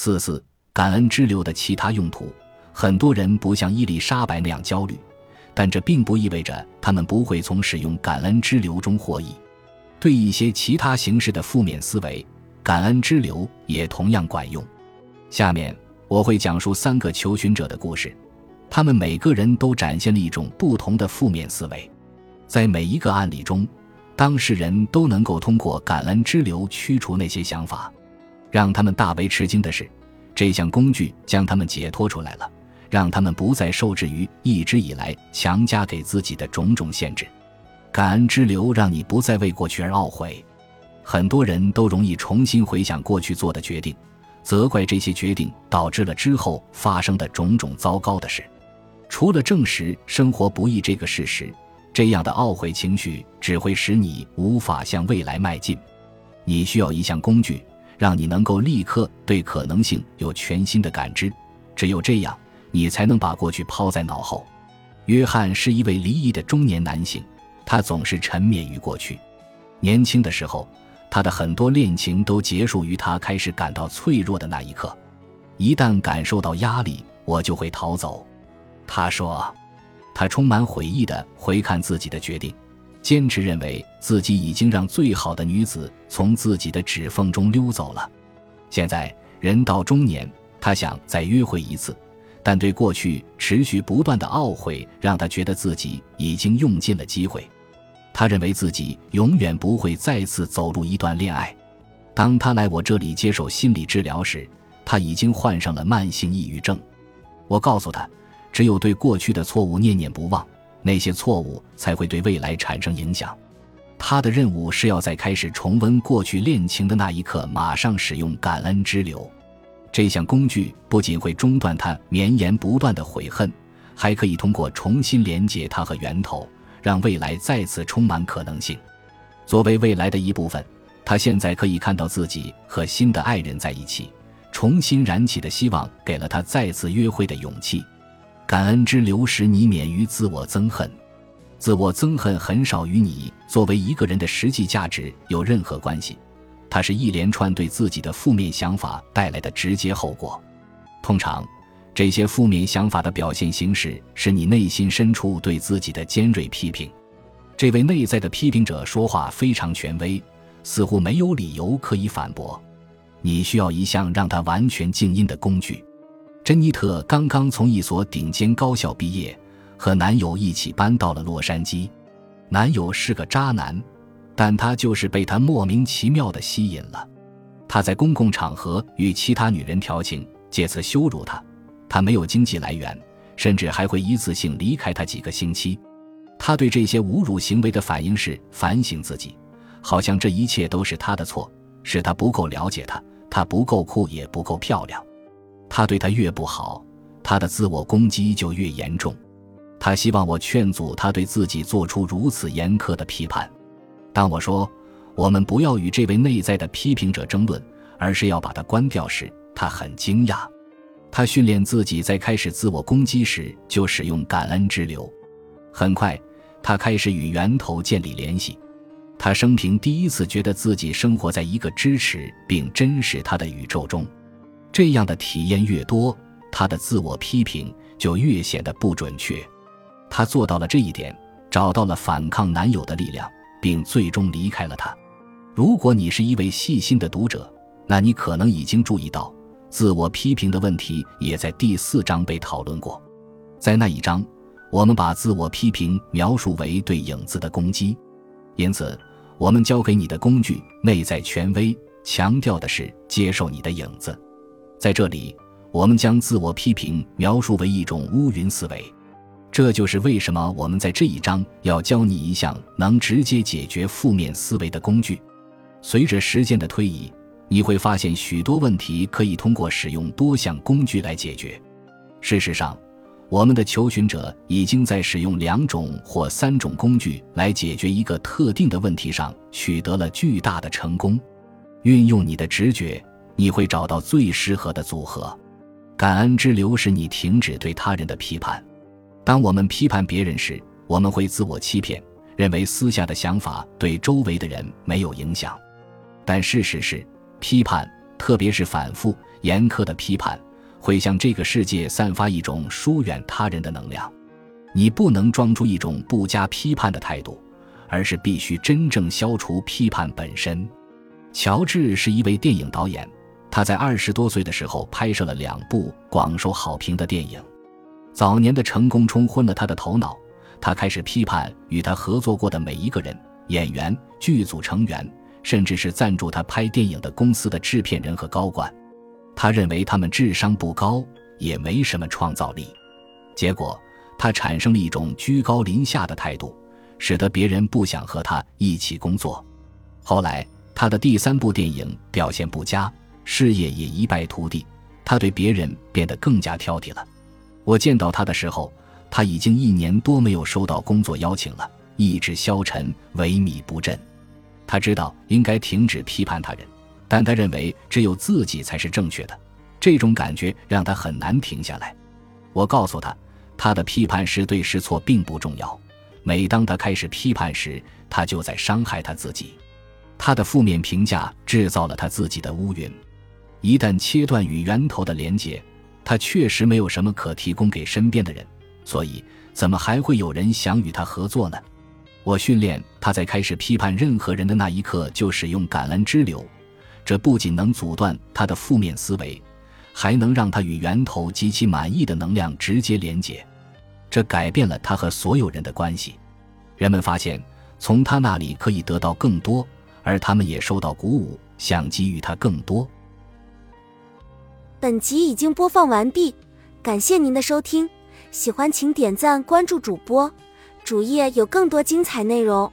四四，感恩之流的其他用途。很多人不像伊丽莎白那样焦虑，但这并不意味着他们不会从使用感恩之流中获益。对一些其他形式的负面思维，感恩之流也同样管用。下面我会讲述三个求寻者的故事，他们每个人都展现了一种不同的负面思维。在每一个案例中，当事人都能够通过感恩之流驱除那些想法。让他们大为吃惊的是，这项工具将他们解脱出来了。让他们不再受制于一直以来强加给自己的种种限制，感恩之流让你不再为过去而懊悔。很多人都容易重新回想过去做的决定，责怪这些决定导致了之后发生的种种糟糕的事。除了证实生活不易这个事实，这样的懊悔情绪只会使你无法向未来迈进。你需要一项工具，让你能够立刻对可能性有全新的感知。只有这样。你才能把过去抛在脑后。约翰是一位离异的中年男性，他总是沉湎于过去。年轻的时候，他的很多恋情都结束于他开始感到脆弱的那一刻。一旦感受到压力，我就会逃走。他说，他充满悔意地回看自己的决定，坚持认为自己已经让最好的女子从自己的指缝中溜走了。现在人到中年，他想再约会一次。但对过去持续不断的懊悔，让他觉得自己已经用尽了机会。他认为自己永远不会再次走入一段恋爱。当他来我这里接受心理治疗时，他已经患上了慢性抑郁症。我告诉他，只有对过去的错误念念不忘，那些错误才会对未来产生影响。他的任务是要在开始重温过去恋情的那一刻，马上使用感恩之流。这项工具不仅会中断他绵延不断的悔恨，还可以通过重新连接他和源头，让未来再次充满可能性。作为未来的一部分，他现在可以看到自己和新的爱人在一起，重新燃起的希望给了他再次约会的勇气。感恩之流使你免于自我憎恨，自我憎恨很少与你作为一个人的实际价值有任何关系。它是一连串对自己的负面想法带来的直接后果。通常，这些负面想法的表现形式是你内心深处对自己的尖锐批评。这位内在的批评者说话非常权威，似乎没有理由可以反驳。你需要一项让他完全静音的工具。珍妮特刚刚从一所顶尖高校毕业，和男友一起搬到了洛杉矶。男友是个渣男。但他就是被他莫名其妙的吸引了，他在公共场合与其他女人调情，借此羞辱她。他没有经济来源，甚至还会一次性离开她几个星期。他对这些侮辱行为的反应是反省自己，好像这一切都是他的错，是他不够了解他，他不够酷也不够漂亮。他对他越不好，他的自我攻击就越严重。他希望我劝阻他对自己做出如此严苛的批判。当我说我们不要与这位内在的批评者争论，而是要把它关掉时，他很惊讶。他训练自己在开始自我攻击时就使用感恩之流。很快，他开始与源头建立联系。他生平第一次觉得自己生活在一个支持并珍视他的宇宙中。这样的体验越多，他的自我批评就越显得不准确。他做到了这一点，找到了反抗男友的力量。并最终离开了他。如果你是一位细心的读者，那你可能已经注意到，自我批评的问题也在第四章被讨论过。在那一章，我们把自我批评描述为对影子的攻击。因此，我们教给你的工具——内在权威，强调的是接受你的影子。在这里，我们将自我批评描述为一种乌云思维。这就是为什么我们在这一章要教你一项能直接解决负面思维的工具。随着时间的推移，你会发现许多问题可以通过使用多项工具来解决。事实上，我们的求寻者已经在使用两种或三种工具来解决一个特定的问题上取得了巨大的成功。运用你的直觉，你会找到最适合的组合。感恩之流使你停止对他人的批判。当我们批判别人时，我们会自我欺骗，认为私下的想法对周围的人没有影响。但事实是，批判特别是反复严苛的批判，会向这个世界散发一种疏远他人的能量。你不能装出一种不加批判的态度，而是必须真正消除批判本身。乔治是一位电影导演，他在二十多岁的时候拍摄了两部广受好评的电影。早年的成功冲昏了他的头脑，他开始批判与他合作过的每一个人、演员、剧组成员，甚至是赞助他拍电影的公司的制片人和高管。他认为他们智商不高，也没什么创造力。结果，他产生了一种居高临下的态度，使得别人不想和他一起工作。后来，他的第三部电影表现不佳，事业也一败涂地。他对别人变得更加挑剔了。我见到他的时候，他已经一年多没有收到工作邀请了，意志消沉，萎靡不振。他知道应该停止批判他人，但他认为只有自己才是正确的。这种感觉让他很难停下来。我告诉他，他的批判是对是错并不重要。每当他开始批判时，他就在伤害他自己。他的负面评价制造了他自己的乌云，一旦切断与源头的连接，他确实没有什么可提供给身边的人，所以怎么还会有人想与他合作呢？我训练他在开始批判任何人的那一刻就使用感恩之流，这不仅能阻断他的负面思维，还能让他与源头及其满意的能量直接连接，这改变了他和所有人的关系。人们发现从他那里可以得到更多。而他们也受到鼓舞，想给予他更多。本集已经播放完毕，感谢您的收听，喜欢请点赞关注主播，主页有更多精彩内容。